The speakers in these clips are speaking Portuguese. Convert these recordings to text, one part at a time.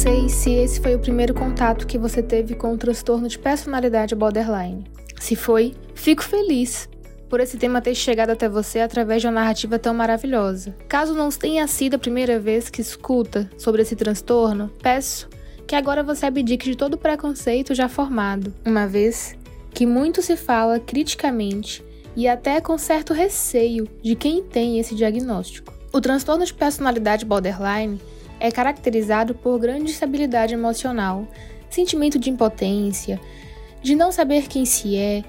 sei se esse foi o primeiro contato que você teve com o transtorno de personalidade borderline. Se foi, fico feliz por esse tema ter chegado até você através de uma narrativa tão maravilhosa. Caso não tenha sido a primeira vez que escuta sobre esse transtorno, peço que agora você abdique de todo preconceito já formado, uma vez que muito se fala criticamente e até com certo receio de quem tem esse diagnóstico. O transtorno de personalidade borderline é caracterizado por grande instabilidade emocional, sentimento de impotência, de não saber quem se é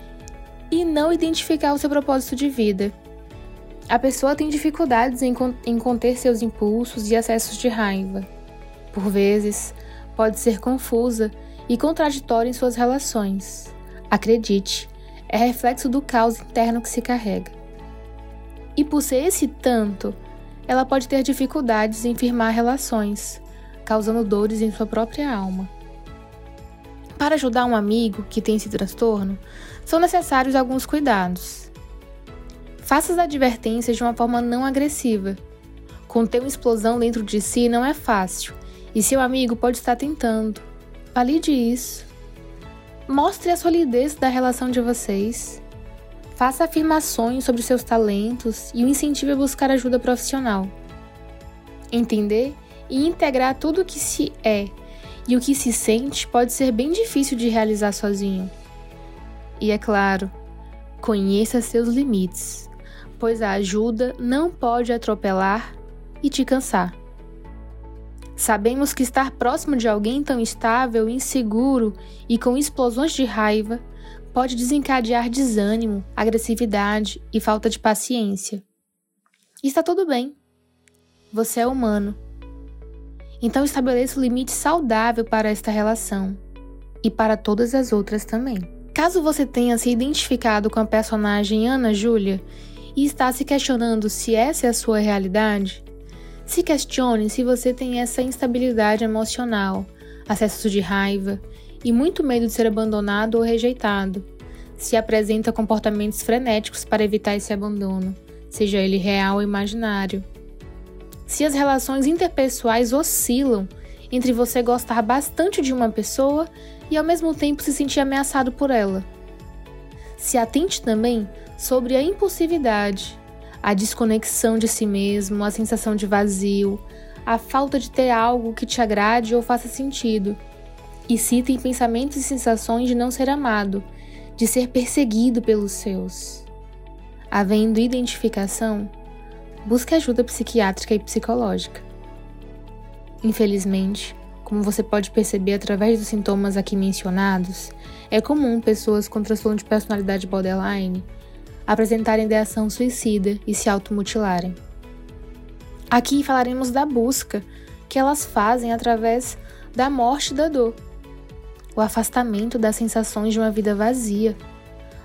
e não identificar o seu propósito de vida. A pessoa tem dificuldades em, em conter seus impulsos e acessos de raiva. Por vezes, pode ser confusa e contraditória em suas relações. Acredite, é reflexo do caos interno que se carrega. E por ser esse tanto, ela pode ter dificuldades em firmar relações, causando dores em sua própria alma. Para ajudar um amigo que tem esse transtorno, são necessários alguns cuidados. Faça as advertências de uma forma não agressiva. Conter uma explosão dentro de si não é fácil, e seu amigo pode estar tentando. Valide isso. Mostre a solidez da relação de vocês. Faça afirmações sobre seus talentos e o incentive a buscar ajuda profissional. Entender e integrar tudo o que se é e o que se sente pode ser bem difícil de realizar sozinho. E é claro, conheça seus limites, pois a ajuda não pode atropelar e te cansar. Sabemos que estar próximo de alguém tão estável, inseguro e com explosões de raiva pode desencadear desânimo, agressividade e falta de paciência. E está tudo bem. Você é humano então estabeleça um limite saudável para esta relação e para todas as outras também. Caso você tenha se identificado com a personagem Ana Júlia e está se questionando se essa é a sua realidade, se questione se você tem essa instabilidade emocional, acessos de raiva e muito medo de ser abandonado ou rejeitado. Se apresenta comportamentos frenéticos para evitar esse abandono, seja ele real ou imaginário se as relações interpessoais oscilam entre você gostar bastante de uma pessoa e ao mesmo tempo se sentir ameaçado por ela. Se atente também sobre a impulsividade, a desconexão de si mesmo, a sensação de vazio, a falta de ter algo que te agrade ou faça sentido. E citem pensamentos e sensações de não ser amado, de ser perseguido pelos seus. Havendo identificação, busque ajuda psiquiátrica e psicológica. Infelizmente, como você pode perceber através dos sintomas aqui mencionados, é comum pessoas com transtorno de personalidade borderline apresentarem ideação suicida e se automutilarem. Aqui falaremos da busca que elas fazem através da morte da dor, o afastamento das sensações de uma vida vazia,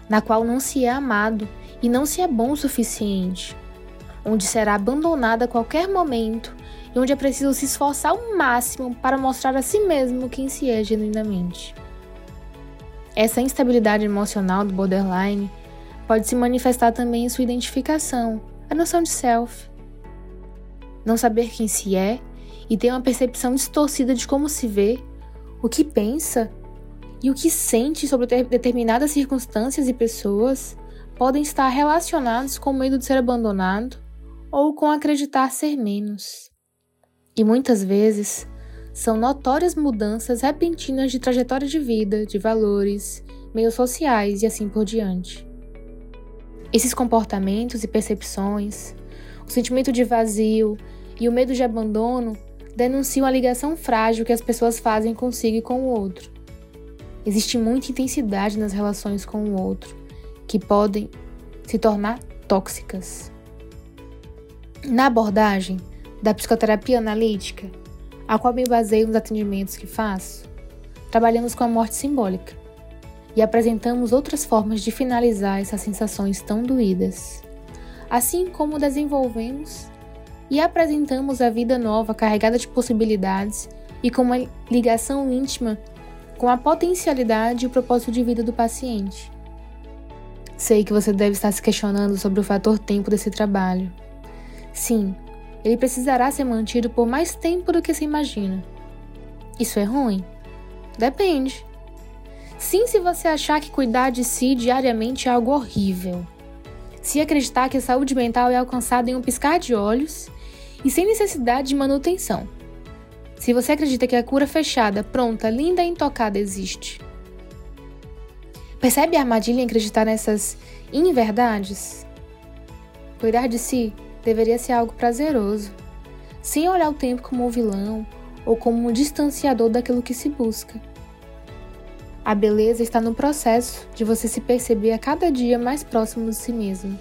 na qual não se é amado e não se é bom o suficiente onde será abandonada a qualquer momento e onde é preciso se esforçar ao máximo para mostrar a si mesmo quem se é genuinamente. Essa instabilidade emocional do borderline pode se manifestar também em sua identificação, a noção de self. Não saber quem se é e ter uma percepção distorcida de como se vê, o que pensa e o que sente sobre determinadas circunstâncias e pessoas podem estar relacionados com o medo de ser abandonado, ou com acreditar ser menos. E muitas vezes são notórias mudanças repentinas de trajetória de vida, de valores, meios sociais e assim por diante. Esses comportamentos e percepções, o sentimento de vazio e o medo de abandono denunciam a ligação frágil que as pessoas fazem consigo e com o outro. Existe muita intensidade nas relações com o outro, que podem se tornar tóxicas. Na abordagem da psicoterapia analítica, a qual me baseio nos atendimentos que faço, trabalhamos com a morte simbólica e apresentamos outras formas de finalizar essas sensações tão doídas, assim como desenvolvemos e apresentamos a vida nova carregada de possibilidades e com uma ligação íntima com a potencialidade e o propósito de vida do paciente. Sei que você deve estar se questionando sobre o fator tempo desse trabalho Sim, ele precisará ser mantido por mais tempo do que se imagina. Isso é ruim? Depende. Sim, se você achar que cuidar de si diariamente é algo horrível. Se acreditar que a saúde mental é alcançada em um piscar de olhos e sem necessidade de manutenção. Se você acredita que a cura fechada, pronta, linda e intocada existe. Percebe a armadilha em acreditar nessas inverdades? Cuidar de si deveria ser algo prazeroso, sem olhar o tempo como um vilão ou como um distanciador daquilo que se busca. A beleza está no processo de você se perceber a cada dia mais próximo de si mesmo,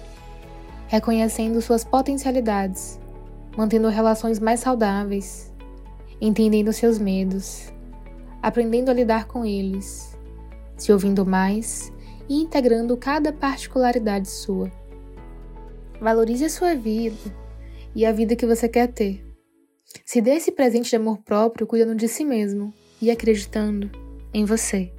reconhecendo suas potencialidades, mantendo relações mais saudáveis, entendendo seus medos, aprendendo a lidar com eles, se ouvindo mais e integrando cada particularidade sua. Valorize a sua vida e a vida que você quer ter. Se dê esse presente de amor próprio cuidando de si mesmo e acreditando em você.